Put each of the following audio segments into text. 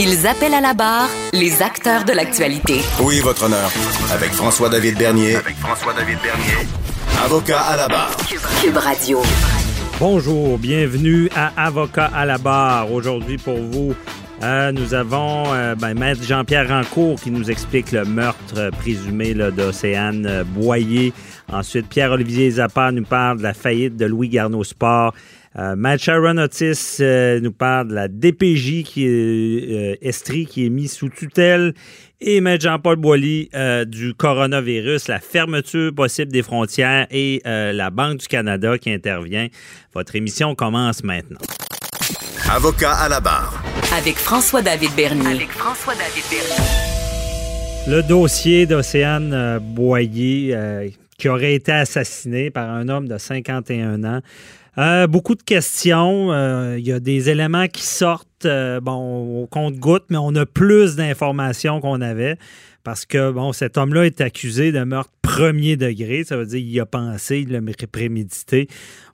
Ils appellent à la barre les acteurs de l'actualité. Oui, votre honneur. Avec François-David Bernier. Avec François-David Bernier. Avocat à la barre. Cube Radio. Bonjour, bienvenue à Avocat à la barre. Aujourd'hui pour vous, euh, nous avons euh, ben, Maître Jean-Pierre Rancourt qui nous explique le meurtre présumé d'Océane euh, Boyer. Ensuite, Pierre-Olivier Zappa nous parle de la faillite de Louis Garneau Sport. Euh, Matt Sharon Otis euh, nous parle de la DPJ qui est euh, Estrie qui est mise sous tutelle et Maître Jean-Paul Boilly euh, du coronavirus, la fermeture possible des frontières et euh, la Banque du Canada qui intervient. Votre émission commence maintenant. Avocat à la barre. Avec François-David Bernier. Avec François-David Bernier. Le dossier d'Océane Boyer euh, qui aurait été assassiné par un homme de 51 ans. Euh, beaucoup de questions. Euh, Il y a des éléments qui sortent euh, bon, au compte-goutte, mais on a plus d'informations qu'on avait parce que bon, cet homme-là est accusé de meurtre premier degré. Ça veut dire qu'il a pensé, il l'a prémédité.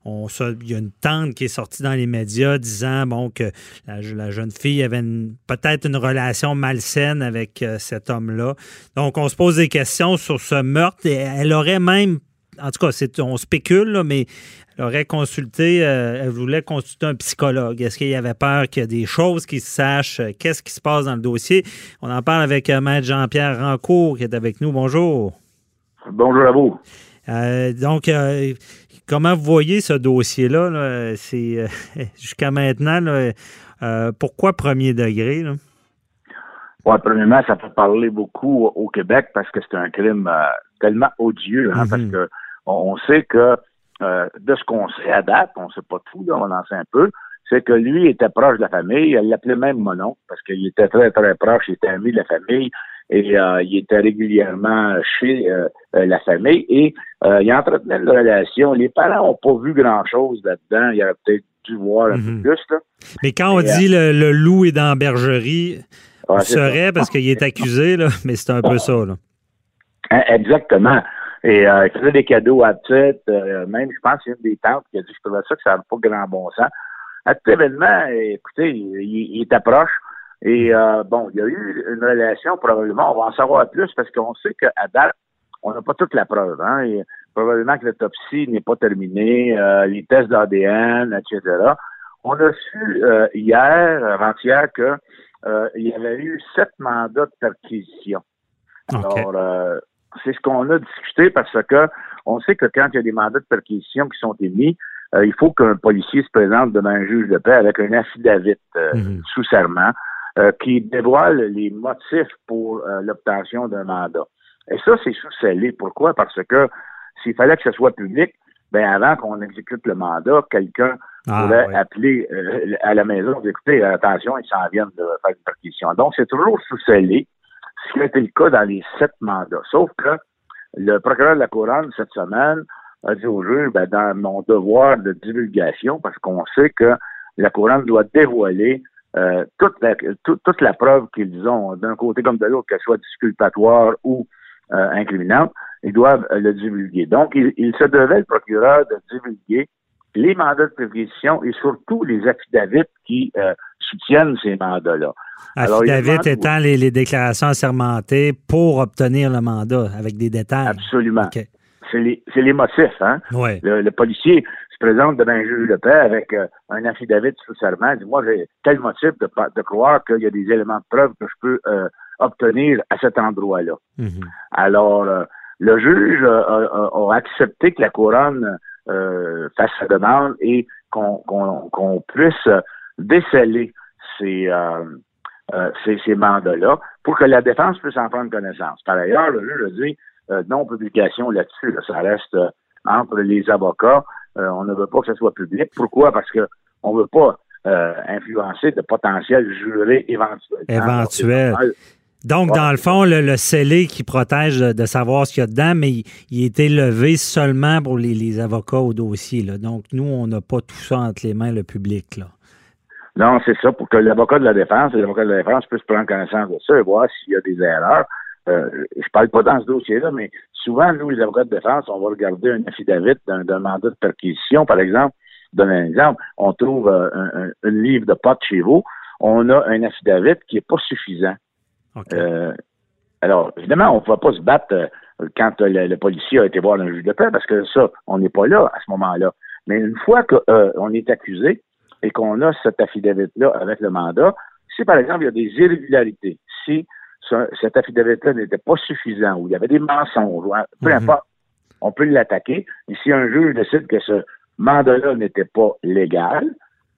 On, il y a une tante qui est sortie dans les médias disant bon, que la, jeune fille avait peut-être une relation malsaine avec cet homme-là. Donc, on se pose des questions sur ce meurtre. Et elle aurait même, en tout cas, c'est- on spécule, là, mais elle aurait consulté, euh, elle voulait consulter un psychologue. Est-ce qu'il y avait peur qu'il y ait des choses qui se sachent? euh, Qu'est-ce qui se passe dans le dossier? On en parle avec euh, Maître Jean-Pierre Rancourt qui est avec nous. Bonjour. Bonjour à vous. Euh, donc, comment vous voyez ce dossier-là? là? C'est jusqu'à maintenant, là, pourquoi premier degré? Là? Ouais, premièrement, ça fait parler beaucoup au Québec parce que c'est un crime tellement odieux, hein, Mhm. parce que on, on sait que euh, de ce qu'on sait à date, on sait pas tout, là, on en sait un peu, c'est que lui était proche de la famille, elle l'appelait même Monon, parce qu'il était très, très proche, il était ami de la famille, et euh, il était régulièrement chez euh, la famille, et il entretenait une relation. Les parents ont pas vu grand-chose là-dedans, il aurait peut-être dû voir un Mhm. peu plus, là. Mais quand on Et, dit le, le loup est dans la bergerie, Ouais, il ça. serait parce qu'il est accusé, là, mais c'est un peu ça. Là. Hein, Exactement. Et euh, il faisait des cadeaux à petite. euh, même, je pense, qu'il y a une des tantes qui a dit je trouvais ça que ça n'avait pas grand bon sens. À tout événement, écoutez, il, il était proche. Et euh, bon, il y a eu une relation, probablement, on va en savoir plus parce qu'on sait qu'à date, on n'a pas toute la preuve. Hein, et probablement que l'autopsie n'est pas terminée, euh, les tests d'ADN, etc. On a su euh, hier, avant-hier, que euh, il y avait eu sept mandats de perquisition. OK. Alors, euh, c'est ce qu'on a discuté parce que on sait que quand il y a des mandats de perquisition qui sont émis, euh, il faut qu'un policier se présente devant un juge de paix avec un affidavit euh, Mhm. sous serment euh, qui dévoile les motifs pour euh, l'obtention d'un mandat. Et ça, c'est sous scellé. Pourquoi? Parce que s'il fallait que ce soit public, ben avant qu'on exécute le mandat, quelqu'un Ah, pourrait appeler à la maison, écoutez, attention, ils s'en viennent de faire une perquisition. Donc, c'est toujours sous scellé, ce qui a été le cas dans les sept mandats. Sauf que le procureur de la Couronne, cette semaine, a dit au juge, ben, dans mon devoir de divulgation, parce qu'on sait que la Couronne doit dévoiler euh, toute, la, toute, la preuve qu'ils ont, d'un côté comme de l'autre, qu'elle soit disculpatoire ou euh, incriminante, ils doivent euh, le divulguer. Donc, il, il se devait, le procureur, de divulguer les mandats de perquisition et surtout les affidavits qui euh, soutiennent ces mandats-là. Affidavit étant les, les déclarations assermentées pour obtenir le mandat avec des détails. Absolument. C'est les, motifs, hein? Ouais. Le, le policier se présente devant un juge de paix avec euh, un affidavit sous serment. Dit, moi, j'ai tel motif de, croire qu'il y a des éléments de preuve que je peux euh, obtenir à cet endroit-là. Mhm. Alors, euh, le juge euh, a, a- a accepté que la couronne euh, fasse sa demande et qu'on puisse déceler ces, euh, euh, ces, ces mandats-là pour que la défense puisse en prendre connaissance. Par ailleurs, a dit euh, non-publication là-dessus. là. ça reste entre les avocats. On ne veut pas que ce soit public. Pourquoi? Parce que on veut pas euh, influencer de potentiels jurés éventuels. Éventuels. Donc, dans le fond, le, scellé qui protège de, savoir ce qu'il y a dedans, mais il, a été levé seulement pour les, avocats au dossier. Là. Donc, nous, on n'a pas tout ça entre les mains, le public. Là. Non, c'est ça, pour que l'avocat de la défense, l'avocat de la défense puisse prendre connaissance de ça et voir s'il y a des erreurs. Euh, je parle pas dans ce dossier-là, mais souvent, nous, les avocats de défense, on va regarder un affidavit d'un mandat de perquisition, par exemple. Donne un exemple, on trouve euh, un, livre de potes chez vous, on a un affidavit qui est pas suffisant. Euh, alors, évidemment, on ne va pas se battre euh, quand le, policier a été voir un juge de paix, parce que ça, on n'est pas là à ce moment-là. Mais une fois qu'on est accusé et qu'on a cet affidavit-là avec le mandat, si par exemple il y a des irrégularités, si cet affidavit-là n'était pas suffisant ou il y avait des mensonges, peu mhm. importe, on peut l'attaquer. Et si un juge décide que ce mandat-là n'était pas légal,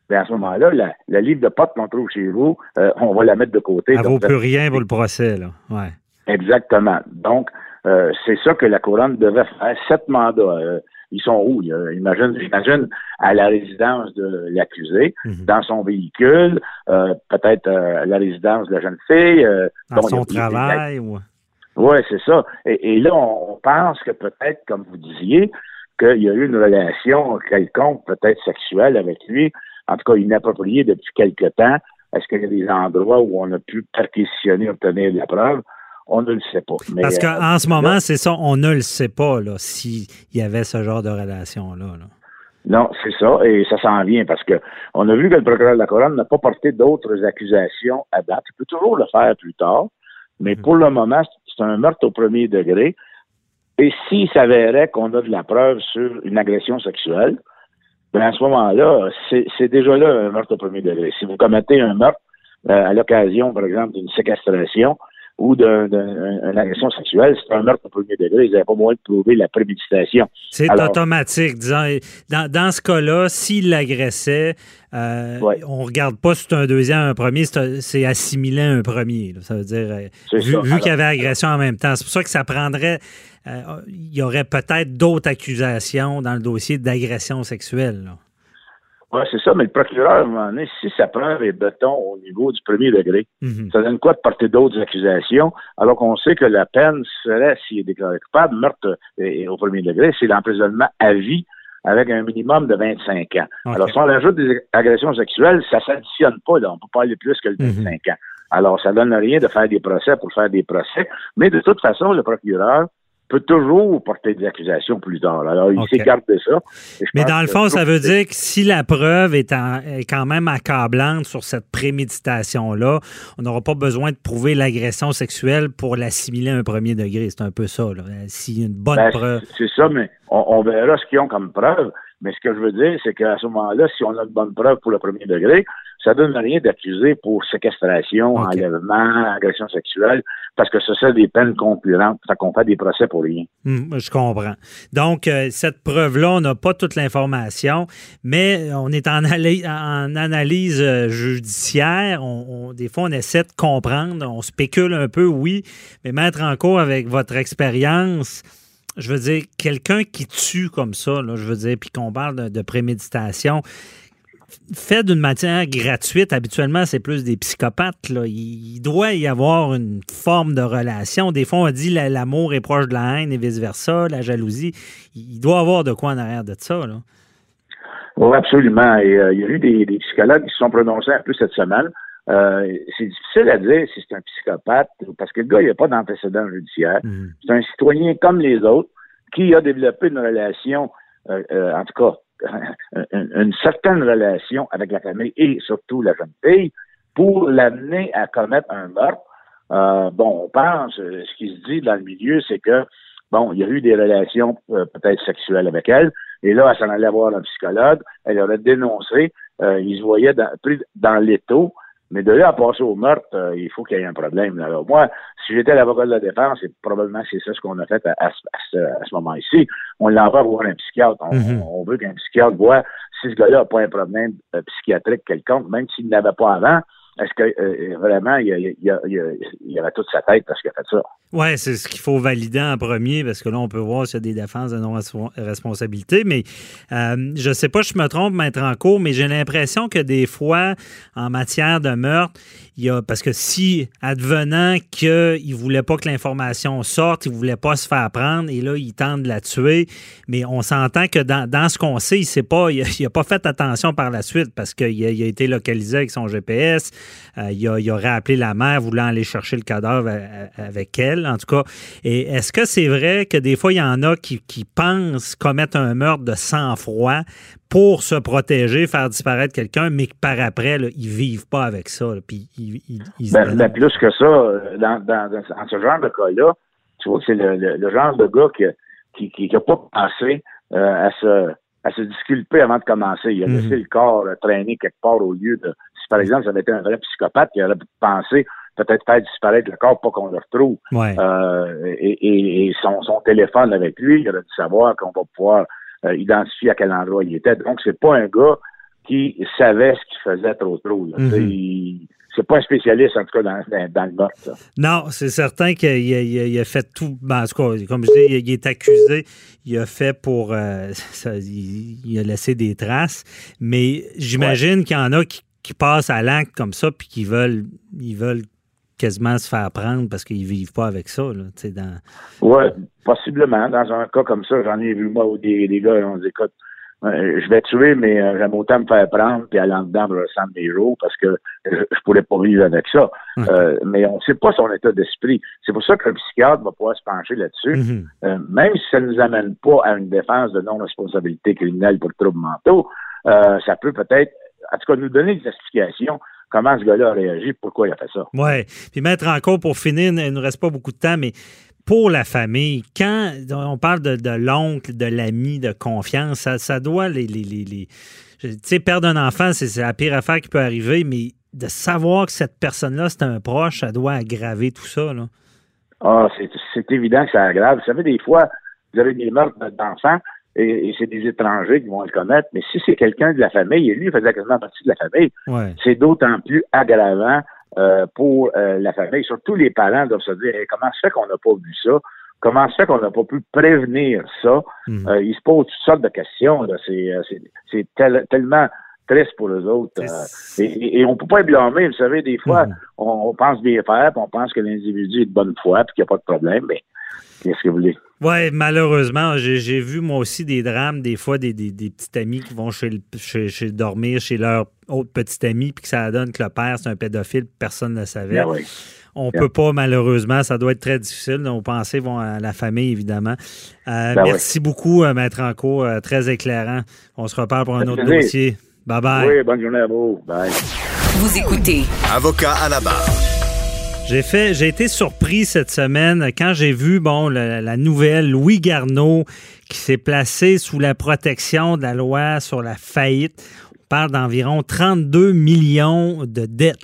bien à ce moment-là, la, livre de potes qu'on trouve chez vous, euh, on va la mettre de côté. Ça ne vaut plus rien pour le procès, là. Ouais. Exactement. Donc, euh, c'est ça que la couronne devait faire. Sept mandats. Euh, ils sont où? Imagine, j'imagine à la résidence de l'accusé, mhm. dans son véhicule, peut-être à la résidence de la jeune fille. dans son travail. Oui, c'est ça. Et, là, on pense que peut-être, comme vous disiez, qu'il y a eu une relation quelconque, peut-être sexuelle avec lui, en tout cas inappropriée depuis quelque temps. Est-ce qu'il y a des endroits où on a pu perquisitionner, obtenir de la preuve? On ne le sait pas. Parce qu'en euh, ce moment, c'est ça, on ne le sait pas s'il y avait ce genre de relation-là. Non, c'est ça, et ça s'en vient parce que on a vu que le procureur de la Couronne n'a pas porté d'autres accusations à date. Il peut toujours le faire plus tard, mais mhm. pour le moment, c'est un meurtre au premier degré. Et s'il s'avérait qu'on a de la preuve sur une agression sexuelle, ben à ce moment-là, c'est déjà là un meurtre au premier degré. Si vous commettez un meurtre euh, à l'occasion, par exemple, d'une séquestration, ou d'une agression sexuelle, c'est un meurtre au premier degré. Ils n'avaient pas moyen de prouver la préméditation. C'est automatique. Disons, dans, dans ce cas-là, s'il l'agressait, euh, on ne regarde pas si c'est un deuxième, un premier, c'est assimilé à un premier. Ça veut dire, euh, vu, qu'il y avait agression en même temps. C'est pour ça que ça prendrait. Euh, il y aurait peut-être d'autres accusations dans le dossier d'agression sexuelle. Là. Oui, c'est ça, mais le procureur, à un moment donné, si sa preuve est béton au niveau du premier degré, mhm. ça donne quoi de porter d'autres accusations, alors qu'on sait que la peine serait, s'il est déclaré coupable, meurtre au premier degré, c'est l'emprisonnement à vie avec un minimum de 25 ans. Alors, si on ajoute des agressions sexuelles, ça s'additionne pas, là. On peut pas aller plus que le 25 mhm. ans. Alors, ça donne rien de faire des procès pour faire des procès. Mais de toute façon, le procureur peut toujours porter des accusations plus tard. Alors, il s'écarte de ça. Mais dans le fond, ça veut dire que si la preuve est, quand même accablante sur cette préméditation-là, on n'aura pas besoin de prouver l'agression sexuelle pour l'assimiler à un premier degré. C'est un peu ça. S'il y a une bonne ben, preuve. C'est ça, mais on, verra ce qu'ils ont comme preuve. Mais ce que je veux dire, c'est qu'à ce moment-là, si on a une bonne preuve pour le premier degré, ça donne rien d'accuser pour séquestration, enlèvement, agression sexuelle, parce que ce sont des peines concurrentes. Ça qu'on fait des procès pour rien. Hmm, je comprends. Donc, euh, cette preuve-là, on n'a pas toute l'information, mais on est en, en analyse euh, judiciaire. On, des fois, on essaie de comprendre. On spécule un peu, oui, mais mettre en cause avec votre expérience, je veux dire, quelqu'un qui tue comme ça, là, je veux dire, puis qu'on parle de préméditation, fait d'une matière gratuite, habituellement, c'est plus des psychopathes. Là. Il doit y avoir une forme de relation. Des fois, on dit l'amour est proche de la haine et vice-versa, la jalousie. Il doit y avoir de quoi en arrière de ça. Là. Oui, absolument. Et, euh, il y a eu des, psychologues qui se sont prononcés un peu cette semaine. Euh, c'est difficile à dire si c'est un psychopathe, parce que le gars, il n'a pas d'antécédent judiciaire. Mm. C'est un citoyen comme les autres qui a développé une relation, euh, en tout cas, une, certaine relation avec la famille et surtout la jeune fille pour l'amener à commettre un meurtre. Euh, bon, on pense, euh, ce qui se dit dans le milieu, c'est que, bon, il y a eu des relations euh, peut-être sexuelles avec elle, et là, elle s'en allait voir un psychologue, elle aurait dénoncé, il se voyait dans, pris dans l'étau, mais de là à passer au meurtre, euh, il faut qu'il y ait un problème. Alors moi, si j'étais l'avocat de la défense, c'est probablement c'est ça ce qu'on a fait à, ce, moment-ci. On l'envoie voir un psychiatre. Mhm. On, veut qu'un psychiatre voit si ce gars-là n'a pas un problème euh, psychiatrique quelconque, même s'il n'avait pas avant. Est-ce que euh, vraiment il, a, il, avait toute sa tête parce qu'il a fait ça? Oui, c'est ce qu'il faut valider en premier parce que là, on peut voir s'il y a des défenses de non-responsabilité. Mais euh, je ne sais pas, je me trompe, mettre en cours, mais j'ai l'impression que des fois, en matière de meurtre, a, parce que si, advenant qu'il ne voulait pas que l'information sorte, il ne voulait pas se faire prendre, et là, il tente de la tuer, mais on s'entend que dans, ce qu'on sait, il n'a pas, il, pas fait attention par la suite parce qu'il a, a été localisé avec son GPS, euh, il, a, il aurait appelé la mère voulant aller chercher le cadavre avec elle, en tout cas. Et est-ce que c'est vrai que des fois, il y en a qui, qui pensent commettre un meurtre de sang-froid pour se protéger, faire disparaître quelqu'un, mais que par après, là, ils vivent pas avec ça. puis ben, ben, plus que ça, euh, dans, dans, ce genre de cas-là, tu vois que c'est le, genre de gars qui qui, qui, pas pensé euh, à se à se disculper avant de commencer. Il a laissé mhm. le corps euh, traîner quelque part au lieu de. Si par exemple ça avait été un vrai psychopathe, il aurait pensé peut-être faire disparaître le corps pour qu'on le retrouve. et, et, son, son téléphone avec lui, il aurait dû savoir qu'on va pouvoir euh, identifier à quel endroit il était. Donc, c'est pas un gars qui savait ce qu'il faisait trop trop. Mhm. C'est pas un spécialiste, en tout cas, dans, le meurtre. Non, c'est certain qu'il a, fait tout. Ben, en tout cas, comme je dis, il, est accusé. Il a fait pour. Euh, il, a laissé des traces. Mais j'imagine qu'il y en a qui, passent à l'acte comme ça puis qui veulent, ils veulent quasiment se faire prendre parce qu'ils vivent pas avec ça. Là, dans... Oui, possiblement. Dans un cas comme ça, j'en ai vu moi où des, des gars on dit écoute, euh, je vais tuer, mais euh, j'aime autant me faire prendre puis aller en dedans me ressemble mes jours parce que je, je, pourrais pas vivre avec ça. Euh, mais on sait pas son état d'esprit. C'est pour ça qu'un psychiatre va pouvoir se pencher là-dessus. Mm-hmm. même si ça ne nous amène pas à une défense de non-responsabilité criminelle pour troubles mentaux, ça peut peut-être, en tout cas, nous donner des explications comment ce gars-là a réagi, pourquoi il a fait ça? Oui. Puis mettre en compte pour finir, il ne nous reste pas beaucoup de temps, mais pour la famille, quand on parle de, l'oncle, de l'ami, de confiance, ça, doit les. les, les, tu sais, perdre un enfant, c'est la pire affaire qui peut arriver, mais de savoir que cette personne-là, c'est un proche, ça doit aggraver tout ça. Là. Ah, c'est évident que ça aggrave. Vous savez, des fois, vous avez des meurtres d'enfants, et, c'est des étrangers qui vont le connaître. Mais si c'est quelqu'un de la famille, et lui il faisait quasiment partie de la famille, c'est d'autant plus aggravant euh, pour euh, la famille. Surtout les parents doivent se dire comment se fait qu'on n'a pas vu ça? Comment se fait qu'on n'a pas pu prévenir ça? Mhm. Euh, ils se posent toutes sortes de questions. C'est tellement triste pour eux autres. et, on ne peut pas être blâmer. Vous savez, des fois, mhm. on, pense bien faire, puis on pense que l'individu est de bonne foi, puis qu'il n'y a pas de problème. Mais qu'est-ce que vous voulez? Oui, malheureusement, j'ai vu moi aussi des drames, des fois, des, des, petits amis qui vont chez, chez, dormir chez leur autre petit ami, puis que ça donne que le père, c'est un pédophile, personne ne le savait. Ben On ne peut pas, malheureusement, ça doit être très difficile. Nos pensées vont à la famille, évidemment. Euh, ben merci beaucoup, euh, Maître Anco, euh, très éclairant. On se reparle pour un autre dossier. Bye bye. Oui, bonne journée à vous. Bye. Vous écoutez. Avocat à la barre. J'ai fait, j'ai été surpris cette semaine quand j'ai vu bon la, nouvelle Louis Garneau qui s'est placé sous la protection de la loi sur la faillite. On parle d'environ 32 millions de dettes.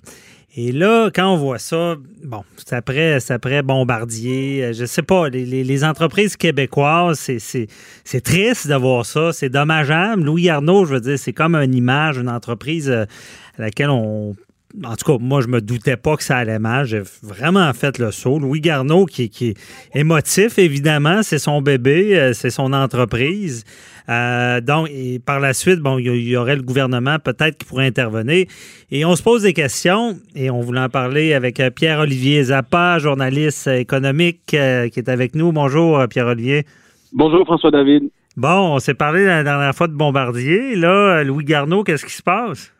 Et là, quand on voit ça, bon, c'est après, après Bombardier, euh, je sais pas, les, entreprises québécoises, c'est triste de voir ça, c'est dommageable. Louis Garneau, je veux dire, c'est comme une image, une entreprise euh, à laquelle on en tout cas, moi, je me doutais pas que ça allait mal. J'ai vraiment fait le saut. Louis Garneau, qui, est émotif, évidemment, c'est son bébé, euh, c'est son entreprise. Euh, donc, et par la suite, bon, il y, aurait le gouvernement peut-être qui pourrait intervenir. Et on se pose des questions, et on voulait en parler avec euh, Pierre-Olivier Zappa, journaliste économique, qui est avec nous. Bonjour, Pierre-Olivier. Bonjour, François-David. Bon, on s'est parlé la dernière fois de Bombardier. Là, Louis Garneau, qu'est-ce qui se passe?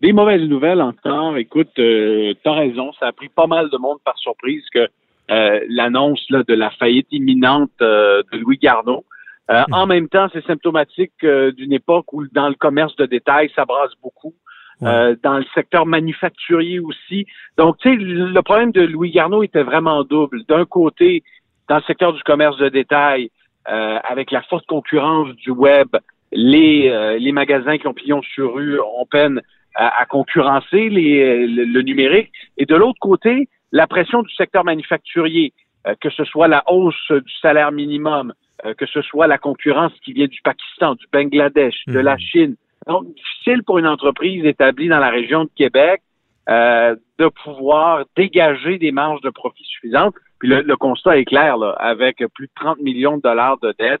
Des mauvaises nouvelles encore. Écoute, euh, t'as raison, ça a pris pas mal de monde par surprise que euh, l'annonce de la faillite imminente euh, de Louis Garneau. Euh, en même temps, c'est symptomatique d'une époque où dans le commerce de détail, ça brasse beaucoup. dans le secteur manufacturier aussi. Donc, tu sais, le problème de Louis Garneau était vraiment double. D'un côté, dans le secteur du commerce de détail, avec la forte concurrence du web, les, les magasins qui ont pignon sur rue ont peine à, concurrencer les, le, numérique. Et de l'autre côté, la pression du secteur manufacturier, euh, que ce soit la hausse du salaire minimum, euh, que ce soit la concurrence qui vient du Pakistan, du Bangladesh, de la mhm. Chine. Donc, difficile pour une entreprise établie dans la région de Québec euh, de pouvoir dégager des marges de profit suffisantes. Puis le, le constat est clair, là, avec plus de 30 millions de dollars de dettes,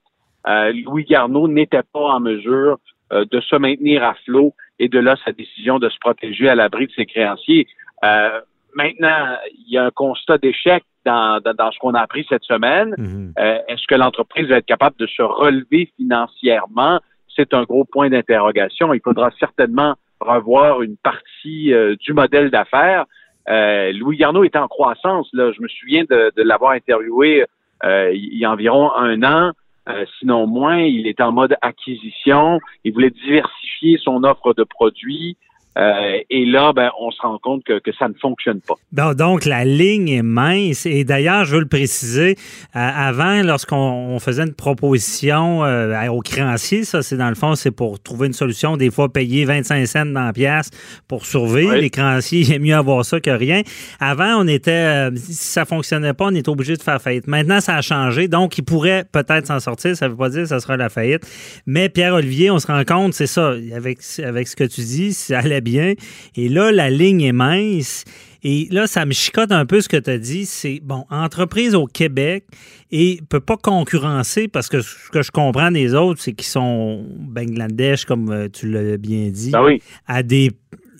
Louis Garneau n'était pas en mesure de se maintenir à flot et de là sa décision de se protéger à l'abri de ses créanciers. Euh, maintenant, il y a un constat d'échec dans, dans, ce qu'on a appris cette semaine. Mhm. Euh, Est-ce que l'entreprise va être capable de se relever financièrement? C'est un gros point d'interrogation. Il faudra certainement revoir une partie euh, du modèle d'affaires. Euh, Louis Garneau est en croissance. Là. Je me souviens de, de l'avoir interviewé euh, il y a environ un an, euh, sinon moins. Il est en mode acquisition. Il voulait diversifier son offre de produits. Euh, et là, ben, on se rend compte que, que ça ne fonctionne pas. Bon, donc, la ligne est mince. Et d'ailleurs, je veux le préciser, euh, avant, lorsqu'on on faisait une proposition euh, aux créanciers, ça, c'est dans le fond, c'est pour trouver une solution, des fois payer 25 cents dans la pièce pour survivre. Oui. Les créanciers, il est mieux avoir ça que rien. Avant, on était, si ça fonctionnait pas, on était obligé de faire faillite. Maintenant, ça a changé. Donc, il pourrait peut-être s'en sortir. Ça veut pas dire que ça sera la faillite. Mais Pierre-Olivier, on se rend compte, c'est ça, avec, avec ce que tu dis, ça bien. Et là, la ligne est mince. Et là, ça me chicote un peu ce que tu as dit. C'est, bon, entreprise au Québec et peut pas concurrencer parce que ce que je comprends des autres, c'est qu'ils sont Bangladesh, comme euh, tu l'as bien dit, Ben oui. à des.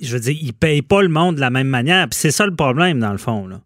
Je veux dire, ils payent pas le monde de la même manière. Puis c'est ça le problème, dans le fond. Là.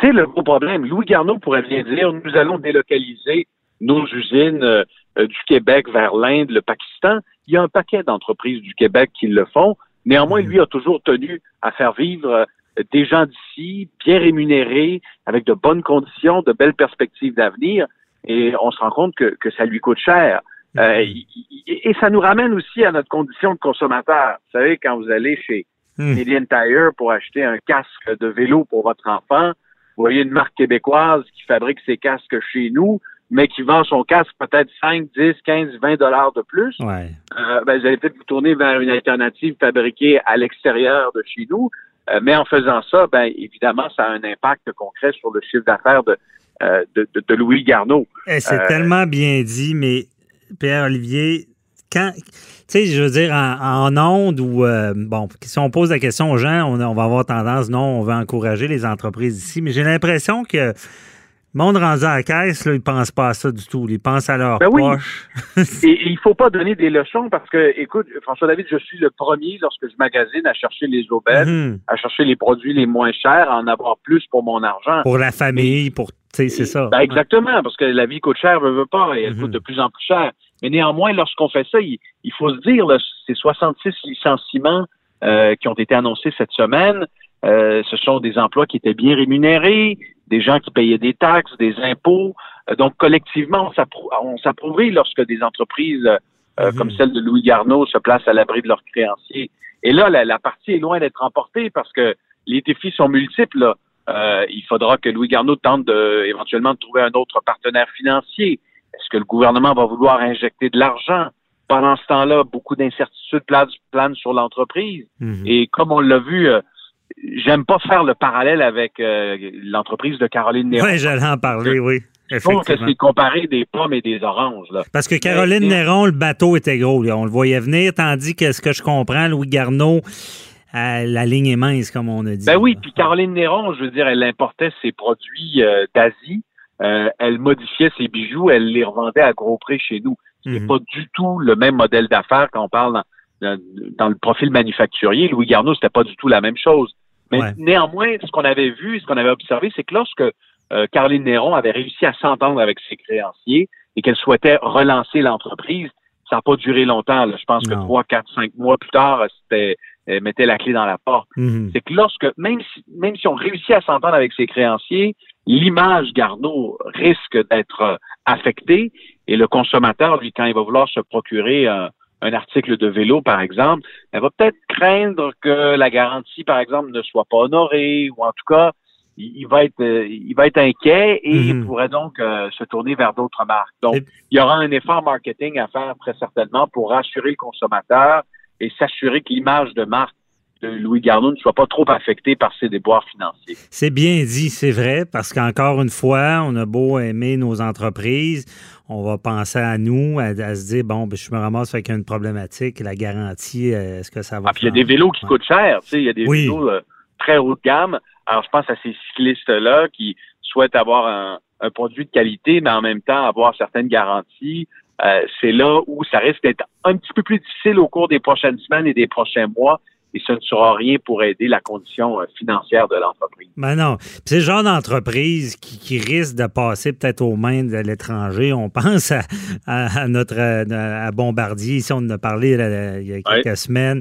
C'est le gros problème. Louis Garneau pourrait bien dire nous allons délocaliser nos usines euh, euh, du Québec vers l'Inde, le Pakistan. Il y a un paquet d'entreprises du Québec qui le font. Néanmoins, lui a toujours tenu à faire vivre euh, des gens d'ici, bien rémunérés, avec de bonnes conditions, de belles perspectives d'avenir. Et on se rend compte que, que ça lui coûte cher. Euh, y- et ça nous ramène aussi à notre condition de consommateur. Vous savez, quand vous allez chez Hmm. Canadian Tire pour acheter un casque de vélo pour votre enfant, vous voyez une marque québécoise qui fabrique ses casques chez nous, mais qui vend son casque peut-être 5, 10, 15, 20 dollars de plus. Ouais. Euh, ben, vous allez peut-être vous tourner vers une alternative fabriquée à l'extérieur de chez nous. Euh, mais en faisant ça, ben, évidemment, ça a un impact concret sur le chiffre d'affaires de, euh, de, de- de Louis Garneau. Eh, c'est tellement bien dit, mais Pierre-Olivier, quand, tu sais, je veux dire, en, en ondes ou, euh, bon, si on pose la question aux gens, on, on va avoir tendance, non, on veut encourager les entreprises ici, mais j'ai l'impression que le monde rendu à la caisse, là, ils pensent pas à ça du tout. Ils pensent à leur Ben oui. poche. Et, et il faut pas donner des leçons parce que, écoute, François David, je suis le premier lorsque je magasine à chercher les aubaines, Mhm. à chercher les produits les moins chers, à en avoir plus pour mon argent. Pour la famille, pour, tu sais, c'est ça. Ben, exactement, parce que la vie coûte cher, veut, veut pas, et elle Mhm. coûte de plus en plus cher. Mais néanmoins, lorsqu'on fait ça, il, il faut se dire, là, ces 66 licenciements euh, qui ont été annoncés cette semaine, euh, ce sont des emplois qui étaient bien rémunérés, des gens qui payaient des taxes, des impôts. Euh, donc, collectivement, on s'approuvait lorsque des entreprises euh, Mhm. comme celle de Louis Garneau se placent à l'abri de leurs créanciers. Et là, la, la partie est loin d'être remportée parce que les défis sont multiples. là. Euh, il faudra que Louis Garneau tente de, éventuellement de trouver un autre partenaire financier. Est-ce que le gouvernement va vouloir injecter de l'argent? Pendant ce temps-là, beaucoup d'incertitudes planent, sur l'entreprise. Mhm. Et comme on l'a vu, euh, j'aime pas faire le parallèle avec euh, l'entreprise de Caroline Néron. Oui, j'allais en parler, oui. Je trouve que c'est comparer des pommes et des oranges. Là. Parce que Caroline Néron, le bateau était gros. là. On le voyait venir, tandis que ce que je comprends, Louis Garneau, euh, la ligne est mince, comme on a dit. Ben oui, puis Caroline Néron, je veux dire, elle importait ses produits euh, d'Asie, elle modifiait ses bijoux, elle les revendait à gros prix chez nous. C'est Mhm. pas du tout le même modèle d'affaires quand on parle dans, dans, dans le profil manufacturier. Louis Garneau, c'était pas du tout la même chose. Mais Ouais. néanmoins, ce qu'on avait vu, ce qu'on avait observé, c'est que lorsque euh, Caroline Néron avait réussi à s'entendre avec ses créanciers et qu'elle souhaitait relancer l'entreprise, ça n'a pas duré longtemps. là. Je pense que trois, quatre, cinq mois plus tard, c'était elle mettait la clé dans la porte Mhm. c'est que lorsque, même si, même si on réussit à s'entendre avec ses créanciers, l'image Garneau risque d'être euh, affectée et le consommateur, lui, quand il va vouloir se procurer un, un article de vélo, par exemple, elle va peut-être craindre que la garantie, par exemple, ne soit pas honorée ou en tout cas, il, il va être, euh, il va être inquiet et il Mhm. pourrait donc euh, se tourner vers d'autres marques. Donc, Et- il y aura un effort marketing à faire très certainement pour rassurer le consommateur et s'assurer que l'image de marque de Louis Garneau ne soit pas trop affectée par ses déboires financiers. C'est bien dit, c'est vrai, parce qu'encore une fois, on a beau aimer nos entreprises, on va penser à nous, à, à se dire, bon, ben, je me ramasse avec une problématique, la garantie, euh, est-ce que ça va... Ah, puis il y a des vélos qui Ouais. coûtent cher, tu sais, il y a des Oui. vélos euh, très haut de gamme. Alors, je pense à ces cyclistes-là qui souhaitent avoir un, un produit de qualité, mais en même temps avoir certaines garanties. Euh, c'est là où ça risque d'être un petit peu plus difficile au cours des prochaines semaines et des prochains mois. Et ce ne sera rien pour aider la condition euh, financière de l'entreprise. Ben non. C'est le genre d'entreprise qui, risque de passer peut-être aux mains de l'étranger. On pense à, notre à Bombardier, ici on en a parlé il y a quelques semaines.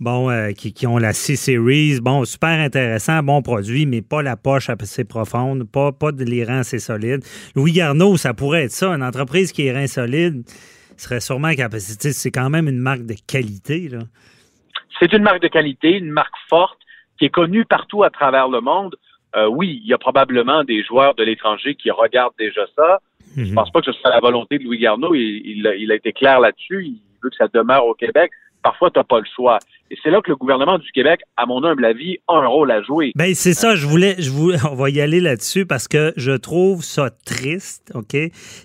Bon, euh, qui, ont la C-Series. Bon, super intéressant, bon produit, mais pas la poche assez profonde, pas, pas de reins assez solides. Louis Garneau, ça pourrait être ça, une entreprise qui est rein solide serait sûrement capacité. C'est quand même une marque de qualité. Là. C'est une marque de qualité, une marque forte qui est connue partout à travers le monde. Euh, oui, il y a probablement des joueurs de l'étranger qui regardent déjà ça. Je ne mhm. pense pas que ce soit la volonté de Louis Garneau. Il, il, a été clair là-dessus. Il veut que ça demeure au Québec. Parfois, tu n'as pas le choix. Et c'est là que le gouvernement du Québec, à mon humble avis, a un rôle à jouer. Ben c'est ça, je voulais, je voulais, on va y aller là-dessus parce que je trouve ça triste, OK?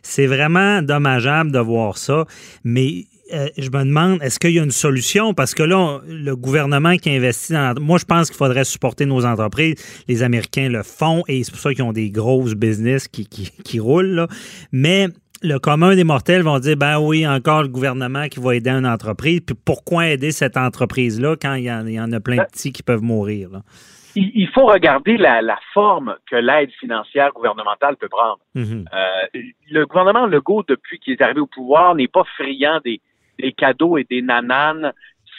C'est vraiment dommageable de voir ça, mais je me demande, est-ce qu'il y a une solution? Parce que là, le gouvernement qui investit dans... Moi, je pense qu'il faudrait supporter nos entreprises. Les Américains le font et c'est pour ça qu'ils ont des grosses business qui, qui, roulent. Là. Mais le commun des mortels vont dire, ben oui, encore le gouvernement qui va aider une entreprise. Puis pourquoi aider cette entreprise-là quand il y, en, a plein de petits qui peuvent mourir? Il faut regarder la, forme que l'aide financière gouvernementale peut prendre. Mm-hmm. Euh, le gouvernement Legault, depuis qu'il est arrivé au pouvoir, n'est pas friand des, des cadeaux et des nananes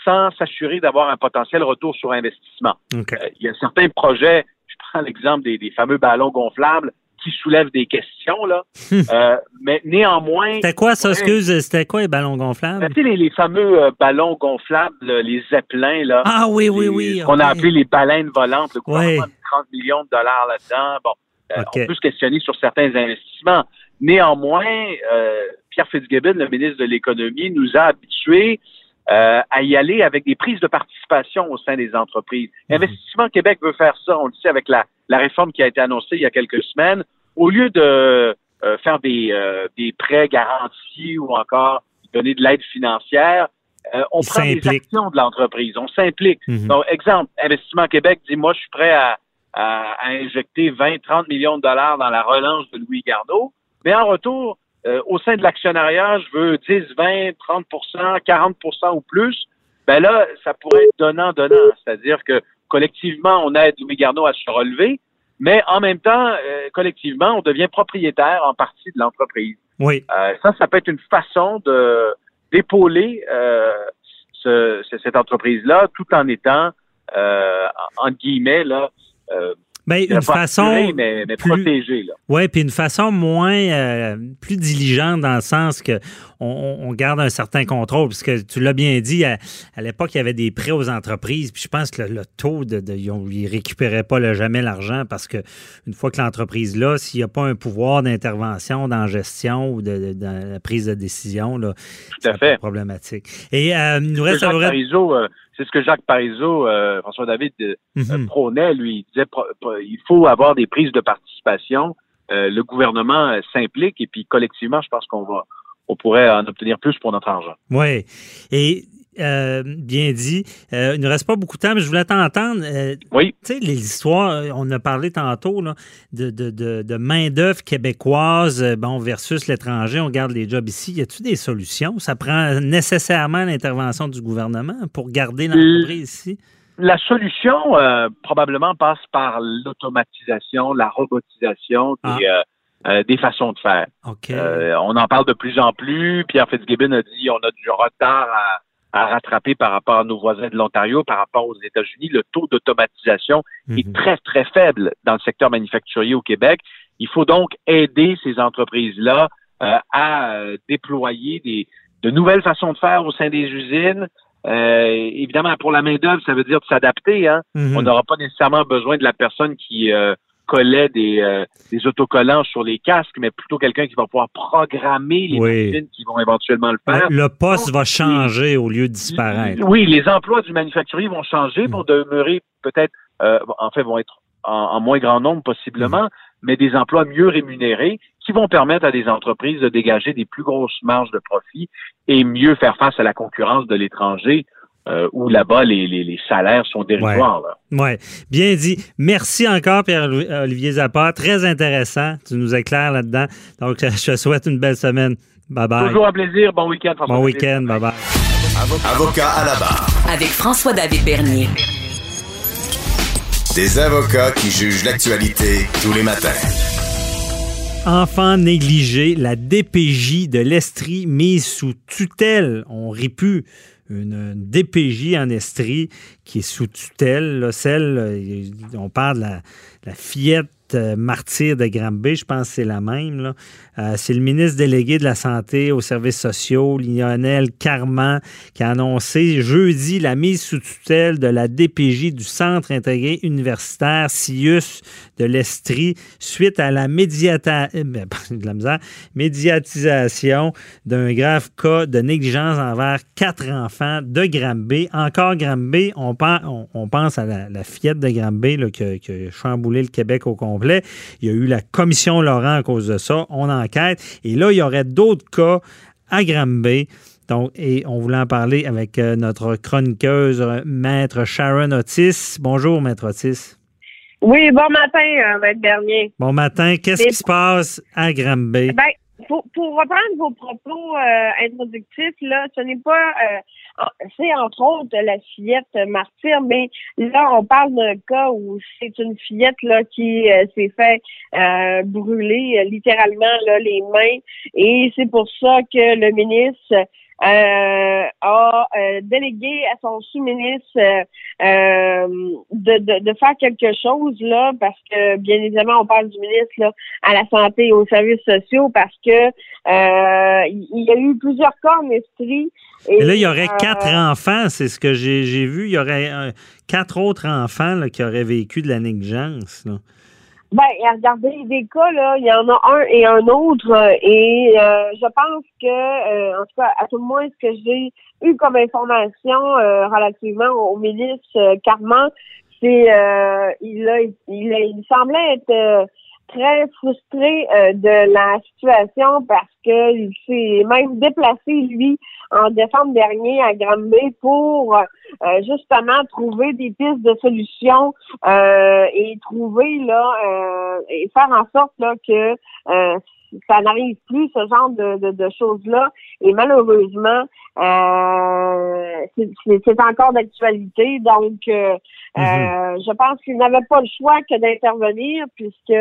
sans s'assurer d'avoir un potentiel retour sur investissement. Euh, il y a certains projets, je prends l'exemple des, fameux ballons gonflables qui soulèvent des questions, là. Euh, mais néanmoins. C'était quoi ça, excuse? C'était quoi les ballons gonflables? Ben, tu sais, les, fameux euh, ballons gonflables, les zeppelins, là. Ah oui, oui, oui. Qu'on a appelé les baleines volantes. Le gouvernement a 30 millions de dollars là-dedans. Bon, on peut se questionner sur certains investissements. Néanmoins, Pierre Fitzgibbon, le ministre de l'Économie, nous a habitués euh, à y aller avec des prises de participation au sein des entreprises. Mhm. Investissement Québec veut faire ça, on le sait avec la, réforme qui a été annoncée il y a quelques semaines. Au lieu de euh, faire des, euh, des prêts garantis ou encore donner de l'aide financière, on prend des actions de l'entreprise, on s'implique. Mhm. Donc, exemple, Investissement Québec dit, moi, je suis prêt à, à, à injecter 20, 30 millions de dollars dans la relance de Louis Garneau, mais en retour, euh, au sein de l'actionnariat, je veux 10, 20, 30% 40% ou plus, ben là, ça pourrait être donnant-donnant. C'est-à-dire que collectivement, on aide Louis Garneau à se relever, mais en même temps, euh, collectivement, on devient propriétaire en partie de l'entreprise. Oui. Euh, ça, ça peut être une façon de d'épauler ce, cette entreprise-là, tout en étant, en guillemets, là, ben, une façon. mais, protégée, Oui, puis une façon moins. Euh, plus diligente dans le sens que on, garde un certain contrôle. Puisque tu l'as bien dit, à, l'époque, il y avait des prêts aux entreprises. Puis je pense que le, taux de. de ils ne récupéraient pas jamais l'argent parce que une fois que l'entreprise là, s'il n'y a pas un pouvoir d'intervention dans la gestion ou de, dans la prise de décision, là, c'est problématique. Et euh, nous reste à c'est ce que Jacques Parizeau, euh, François David euh, mhm. prônait, lui. Il disait il faut avoir des prises de participation. Euh, le gouvernement s'implique et puis collectivement, je pense qu'on va on pourrait en obtenir plus pour notre argent. Oui. Et euh, bien dit. Euh, il ne reste pas beaucoup de temps, mais je voulais t'entendre. Euh, oui. Tu sais, les histoires, on a parlé tantôt là, de, de, de, main-d'œuvre québécoise bon, versus l'étranger. On garde les jobs ici. Y a-t-il des solutions? Ça prend nécessairement l'intervention du gouvernement pour garder l'entreprise ici? La solution, probablement, passe par l'automatisation, la robotisation des, ah. Des façons de faire. on en parle de plus en plus. Pierre Fitzgibbon a dit on a du retard à à rattraper par rapport à nos voisins de l'Ontario, par rapport aux États-Unis. Le taux d'automatisation est mhm. très, très faible dans le secteur manufacturier au Québec. Il faut donc aider ces entreprises-là euh, à euh, déployer des, de nouvelles façons de faire au sein des usines. Euh, évidemment, pour la main-d'œuvre, ça veut dire de s'adapter. Hein? Mhm. On n'aura pas nécessairement besoin de la personne qui collait des, euh, des autocollants sur les casques, mais plutôt quelqu'un qui va pouvoir programmer les machines qui vont éventuellement le faire. Le poste va changer au lieu de disparaître. Oui, les emplois du manufacturier vont changer pour demeurer peut-être, euh, en fait, vont être en, moins grand nombre possiblement, mm. mais des emplois mieux rémunérés qui vont permettre à des entreprises de dégager des plus grosses marges de profit et mieux faire face à la concurrence de l'étranger euh, où là-bas, les, les, salaires sont dérisoires. Oui, ouais. bien dit. Merci encore, Pierre-Olivier Zappa. Très intéressant. Tu nous éclaires là-dedans. Donc, je te souhaite une belle semaine. Bye-bye. Toujours un plaisir. Bon week-end, François. Bon week-end. Bye-bye. Avocat à la barre. Avec François-David Bernier. Des avocats qui jugent l'actualité tous les matins. Enfant négligé, la DPJ de l'Estrie mise sous tutelle. On rit plus une, DPJ en Estrie qui est sous tutelle, celle, euh, on parle de la, la fillette martyr de Granby, je pense que c'est la même. Euh, c'est le ministre délégué de la Santé aux services sociaux, Lionel Carman, qui a annoncé jeudi la mise sous tutelle de la DPJ du Centre intégré universitaire CIUS de l'Estrie suite à la, euh, ben, médiatisation d'un grave cas de négligence envers quatre enfants de Granby. Encore Granby, on, pense à la, fillette de Granby qui, a, chamboulé le Québec au complet il y a eu la commission Laurent à cause de ça. On enquête. Et là, il y aurait d'autres cas à Granby. Donc, et on voulait en parler avec euh, notre chroniqueuse, euh, Maître Sharon Otis. Bonjour, Maître Otis. Oui, bon matin, euh, Maître Bernier. Bon matin. Qu'est-ce qui se passe à Granby? Ben, pour, reprendre vos propos introductifs, là, ce n'est pas ah, c'est entre autres la fillette martyr, mais là, on parle d'un cas où c'est une fillette là qui euh, s'est fait euh, brûler euh, littéralement là, les mains. Et c'est pour ça que le ministre euh, a euh, délégué à son sous-ministre euh, de, de, de, faire quelque chose là, parce que bien évidemment on parle du ministre là, à la santé et aux services sociaux parce que il y a eu plusieurs cas en esprit. Et, là, il y aurait quatre enfants, c'est ce que j'ai vu. Il y aurait quatre autres enfants là, qui auraient vécu de la négligence. Là. Ben, regardez, des cas, là, il y en a un et un autre. Euh, et euh, je pense que, euh, en tout cas, à tout le moins, ce que j'ai eu comme information relativement au ministre Carman, c'est il, a, il, il semblait être très frustré de la situation parce qu'il s'est même déplacé, lui, en décembre dernier à Granby pour euh, justement trouver des pistes de solutions euh, et trouver là euh, et faire en sorte là que ça n'arrive plus ce genre de, de, choses là et malheureusement c'est encore d'actualité donc mm-hmm. je pense qu'il n'avait pas le choix que d'intervenir puisque